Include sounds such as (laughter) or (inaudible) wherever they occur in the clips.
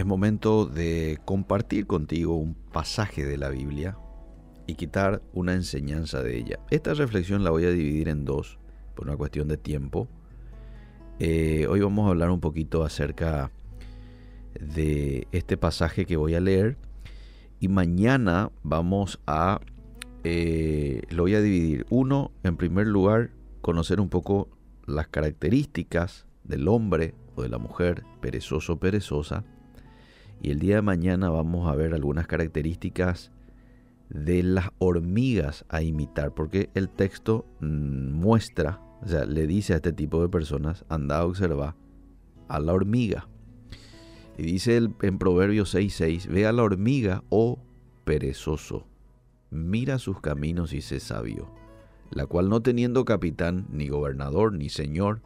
es momento de compartir contigo un pasaje de la Biblia y quitar una enseñanza de ella. Esta reflexión la voy a dividir en dos, por una cuestión de tiempo. Eh, hoy vamos a hablar un poquito acerca de este pasaje que voy a leer y mañana vamos a, eh, lo voy a dividir. Uno, en primer lugar, conocer un poco las características del hombre o de la mujer perezoso perezosa. Y el día de mañana vamos a ver algunas características de las hormigas a imitar, porque el texto mm, muestra, o sea, le dice a este tipo de personas, anda a observar a la hormiga. Y dice en Proverbios 6:6, ve a la hormiga, oh perezoso, mira sus caminos y sé sabio, la cual no teniendo capitán, ni gobernador, ni señor,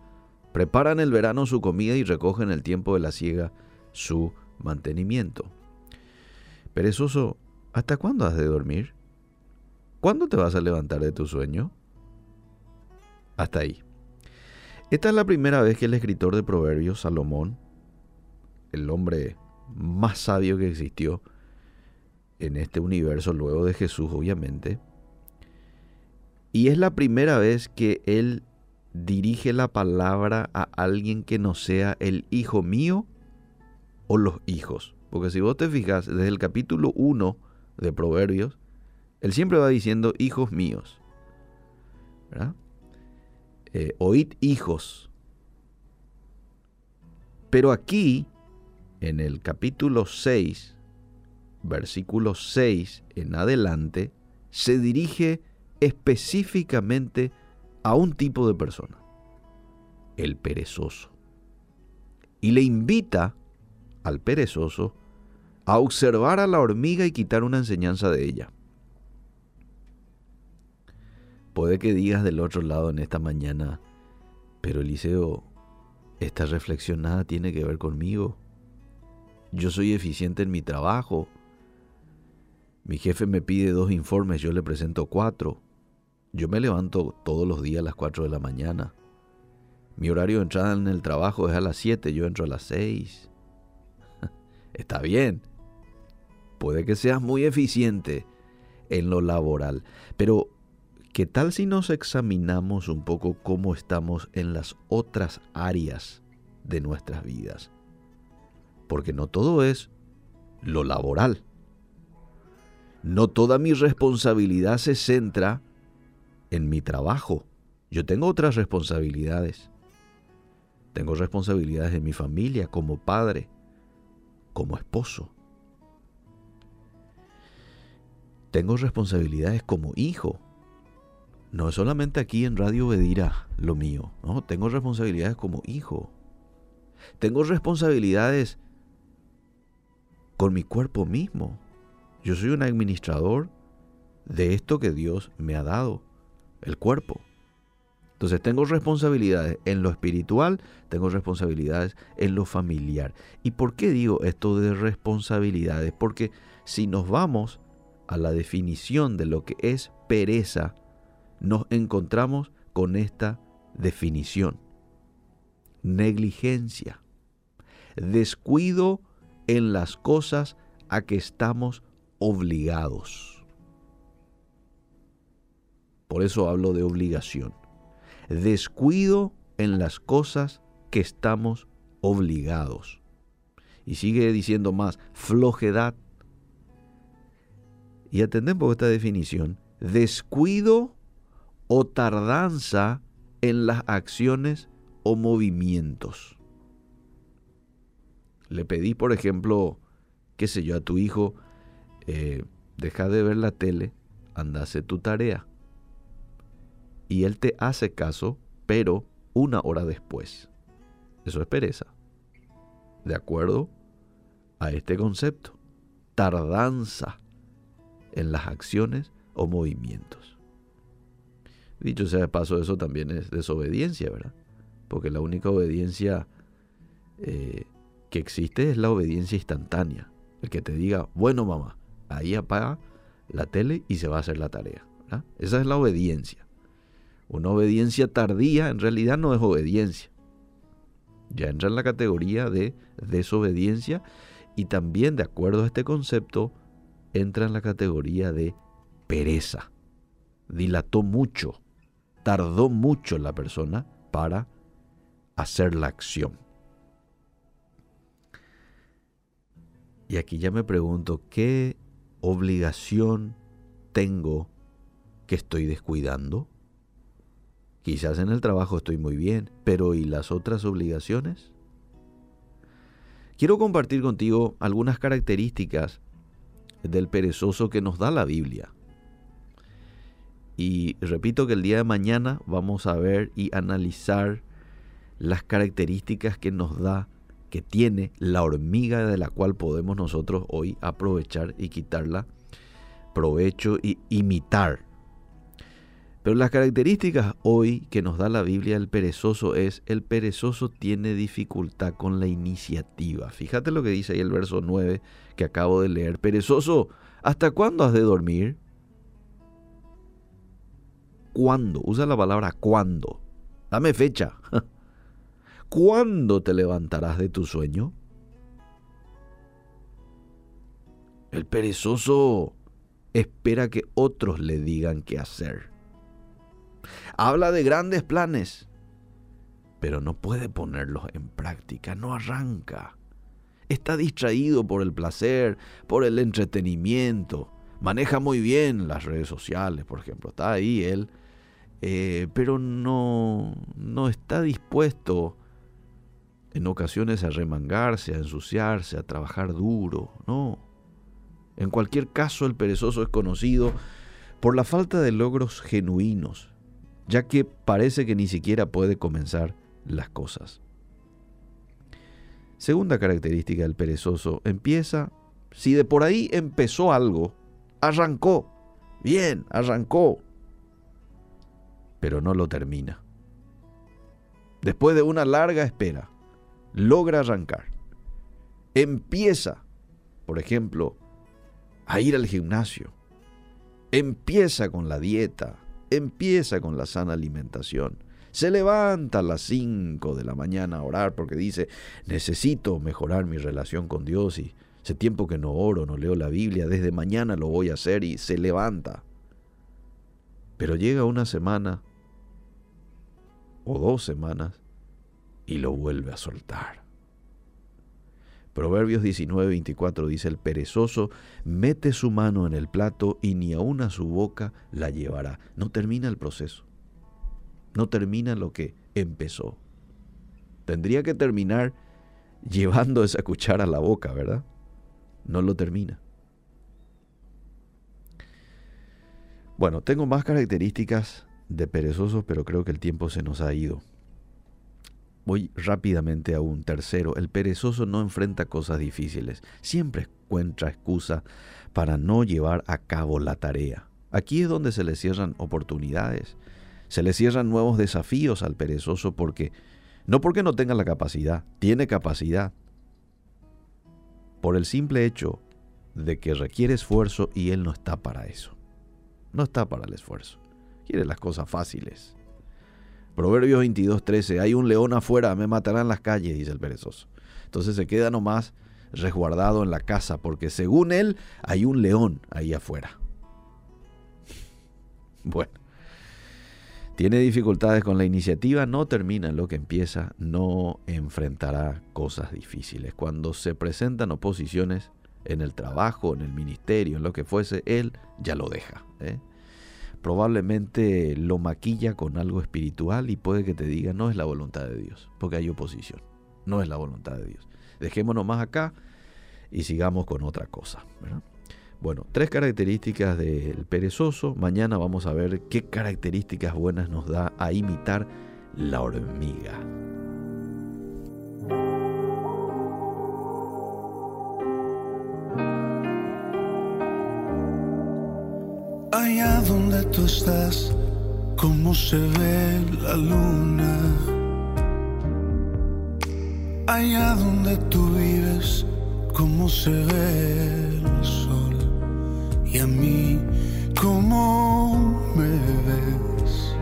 prepara en el verano su comida y recoge en el tiempo de la siega su mantenimiento. Perezoso, ¿hasta cuándo has de dormir? ¿Cuándo te vas a levantar de tu sueño? Hasta ahí. Esta es la primera vez que el escritor de Proverbios, Salomón, el hombre más sabio que existió en este universo, luego de Jesús, obviamente. Y es la primera vez que él dirige la palabra a alguien que no sea el hijo mío o los hijos. Porque si vos te fijas, desde el capítulo 1 de Proverbios, él siempre va diciendo hijos míos. Eh, oíd hijos. Pero aquí en el capítulo 6, versículo 6 en adelante, se dirige específicamente a un tipo de persona, el perezoso. Y le invita al perezoso a observar a la hormiga y quitar una enseñanza de ella. Puede que digas del otro lado en esta mañana, pero Eliseo, esta reflexión nada tiene que ver conmigo. Yo soy eficiente en mi trabajo. Mi jefe me pide dos informes, yo le presento cuatro. Yo me levanto todos los días a las cuatro de la mañana. Mi horario de entrada en el trabajo es a las siete, yo entro a las seis. Está bien. Puede que seas muy eficiente en lo laboral, pero ¿qué tal si nos examinamos un poco cómo estamos en las otras áreas de nuestras vidas? porque no todo es lo laboral. No toda mi responsabilidad se centra en mi trabajo. Yo tengo otras responsabilidades. Tengo responsabilidades en mi familia, como padre, como esposo. Tengo responsabilidades como hijo. No es solamente aquí en Radio Bedira lo mío. No, tengo responsabilidades como hijo. Tengo responsabilidades con mi cuerpo mismo. Yo soy un administrador de esto que Dios me ha dado, el cuerpo. Entonces tengo responsabilidades en lo espiritual, tengo responsabilidades en lo familiar. ¿Y por qué digo esto de responsabilidades? Porque si nos vamos a la definición de lo que es pereza, nos encontramos con esta definición. Negligencia, descuido en las cosas a que estamos obligados. Por eso hablo de obligación. Descuido en las cosas que estamos obligados. Y sigue diciendo más, flojedad. Y atendemos esta definición. Descuido o tardanza en las acciones o movimientos. Le pedí, por ejemplo, qué sé yo, a tu hijo, eh, deja de ver la tele, anda a hacer tu tarea. Y él te hace caso, pero una hora después. Eso es pereza. ¿De acuerdo a este concepto? Tardanza en las acciones o movimientos. Dicho sea de paso, eso también es desobediencia, ¿verdad? Porque la única obediencia eh, que existe es la obediencia instantánea. El que te diga, bueno mamá, ahí apaga la tele y se va a hacer la tarea. Esa es la obediencia. Una obediencia tardía en realidad no es obediencia. Ya entra en la categoría de desobediencia y también de acuerdo a este concepto entra en la categoría de pereza. Dilató mucho, tardó mucho la persona para hacer la acción. Y aquí ya me pregunto, ¿qué obligación tengo que estoy descuidando? Quizás en el trabajo estoy muy bien, pero ¿y las otras obligaciones? Quiero compartir contigo algunas características del perezoso que nos da la Biblia. Y repito que el día de mañana vamos a ver y analizar las características que nos da, que tiene la hormiga de la cual podemos nosotros hoy aprovechar y quitarla provecho y imitar. Pero las características hoy que nos da la Biblia el perezoso es, el perezoso tiene dificultad con la iniciativa. Fíjate lo que dice ahí el verso 9 que acabo de leer. Perezoso, ¿hasta cuándo has de dormir? ¿Cuándo? Usa la palabra cuándo. Dame fecha. (laughs) ¿Cuándo te levantarás de tu sueño? El perezoso espera que otros le digan qué hacer. Habla de grandes planes, pero no puede ponerlos en práctica, no arranca. Está distraído por el placer, por el entretenimiento. Maneja muy bien las redes sociales, por ejemplo. Está ahí él, eh, pero no, no está dispuesto en ocasiones a remangarse, a ensuciarse, a trabajar duro, no. En cualquier caso, el perezoso es conocido por la falta de logros genuinos, ya que parece que ni siquiera puede comenzar las cosas. Segunda característica del perezoso, empieza, si de por ahí empezó algo, arrancó, bien, arrancó, pero no lo termina. Después de una larga espera, logra arrancar. Empieza, por ejemplo, a ir al gimnasio. Empieza con la dieta, empieza con la sana alimentación. Se levanta a las 5 de la mañana a orar porque dice, necesito mejorar mi relación con Dios y hace tiempo que no oro, no leo la Biblia, desde mañana lo voy a hacer y se levanta. Pero llega una semana o dos semanas y lo vuelve a soltar. Proverbios 19, 24 dice, el perezoso mete su mano en el plato y ni aun a su boca la llevará. No termina el proceso. No termina lo que empezó. Tendría que terminar llevando esa cuchara a la boca, ¿verdad? No lo termina. Bueno, tengo más características de perezosos, pero creo que el tiempo se nos ha ido. Voy rápidamente a un tercero. El perezoso no enfrenta cosas difíciles. Siempre encuentra excusa para no llevar a cabo la tarea. Aquí es donde se le cierran oportunidades. Se le cierran nuevos desafíos al perezoso porque no porque no tenga la capacidad, tiene capacidad. Por el simple hecho de que requiere esfuerzo y él no está para eso. No está para el esfuerzo. Quiere las cosas fáciles. Proverbios 22, 13. Hay un león afuera, me matarán las calles, dice el perezoso. Entonces se queda nomás resguardado en la casa, porque según él hay un león ahí afuera. (laughs) Bueno, tiene dificultades con la iniciativa, no termina lo que empieza, no enfrentará cosas difíciles. Cuando se presentan oposiciones en el trabajo, en el ministerio, en lo que fuese, él ya lo deja. ¿eh? Probablemente lo maquilla con algo espiritual y puede que te diga no es la voluntad de Dios, porque hay oposición, no es la voluntad de Dios. Dejémonos más acá y sigamos con otra cosa. Bueno, tres características del perezoso. Mañana vamos a ver qué características buenas nos da a imitar la hormiga. Allá donde tú estás, cómo se ve la luna. Allá donde tú vives, cómo se ve el sol. Y a mí, cómo me ves,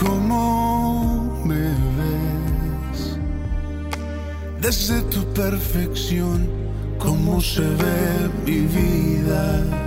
cómo me ves. Desde tu perfección cómo se ve mi vida.